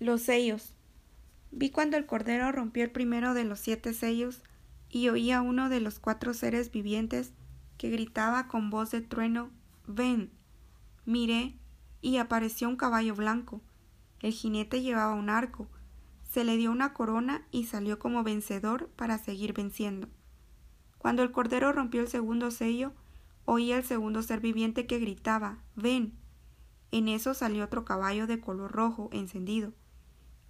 Los sellos. Vi cuando el Cordero rompió el primero de los siete sellos y oí a uno de los cuatro seres vivientes que gritaba con voz de trueno Ven. Miré y apareció un caballo blanco. El jinete llevaba un arco. Se le dio una corona y salió como vencedor para seguir venciendo. Cuando el Cordero rompió el segundo sello, oí al segundo ser viviente que gritaba Ven. En eso salió otro caballo de color rojo encendido.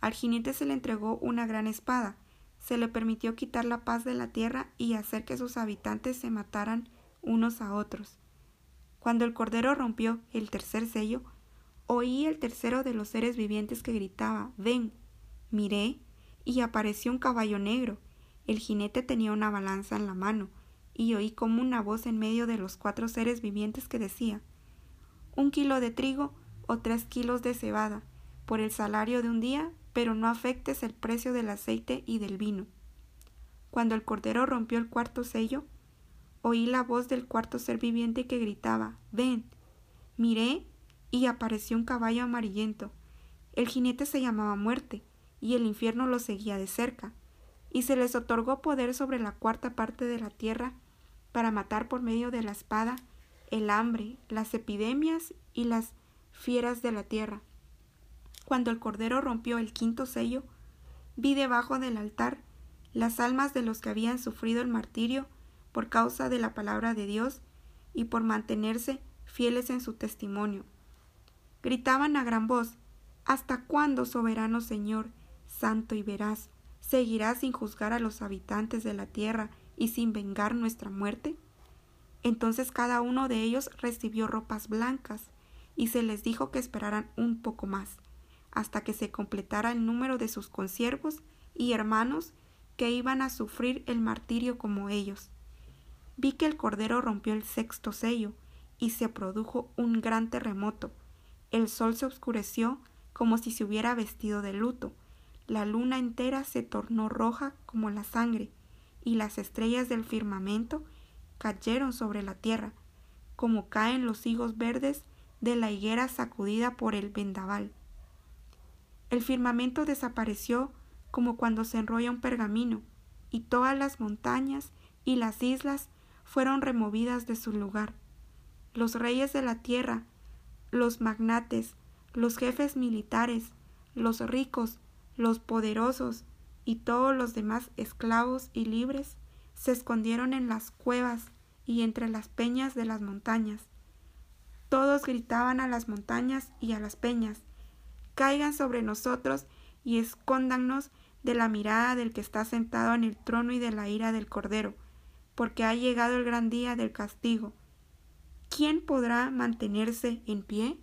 Al jinete se le entregó una gran espada, se le permitió quitar la paz de la tierra y hacer que sus habitantes se mataran unos a otros. Cuando el cordero rompió el tercer sello, oí el tercero de los seres vivientes que gritaba Ven. Miré, y apareció un caballo negro. El jinete tenía una balanza en la mano, y oí como una voz en medio de los cuatro seres vivientes que decía Un kilo de trigo o tres kilos de cebada, por el salario de un día pero no afectes el precio del aceite y del vino. Cuando el cordero rompió el cuarto sello, oí la voz del cuarto ser viviente que gritaba Ven. Miré y apareció un caballo amarillento. El jinete se llamaba muerte, y el infierno lo seguía de cerca, y se les otorgó poder sobre la cuarta parte de la tierra para matar por medio de la espada el hambre, las epidemias y las fieras de la tierra. Cuando el Cordero rompió el quinto sello, vi debajo del altar las almas de los que habían sufrido el martirio por causa de la palabra de Dios y por mantenerse fieles en su testimonio. Gritaban a gran voz ¿Hasta cuándo, soberano Señor, santo y veraz, seguirás sin juzgar a los habitantes de la tierra y sin vengar nuestra muerte? Entonces cada uno de ellos recibió ropas blancas, y se les dijo que esperaran un poco más hasta que se completara el número de sus consiervos y hermanos que iban a sufrir el martirio como ellos. Vi que el Cordero rompió el sexto sello y se produjo un gran terremoto. El sol se oscureció como si se hubiera vestido de luto. La luna entera se tornó roja como la sangre, y las estrellas del firmamento cayeron sobre la tierra, como caen los higos verdes de la higuera sacudida por el vendaval. El firmamento desapareció como cuando se enrolla un pergamino, y todas las montañas y las islas fueron removidas de su lugar. Los reyes de la tierra, los magnates, los jefes militares, los ricos, los poderosos y todos los demás esclavos y libres se escondieron en las cuevas y entre las peñas de las montañas. Todos gritaban a las montañas y a las peñas, caigan sobre nosotros y escóndannos de la mirada del que está sentado en el trono y de la ira del Cordero, porque ha llegado el gran día del castigo. ¿Quién podrá mantenerse en pie?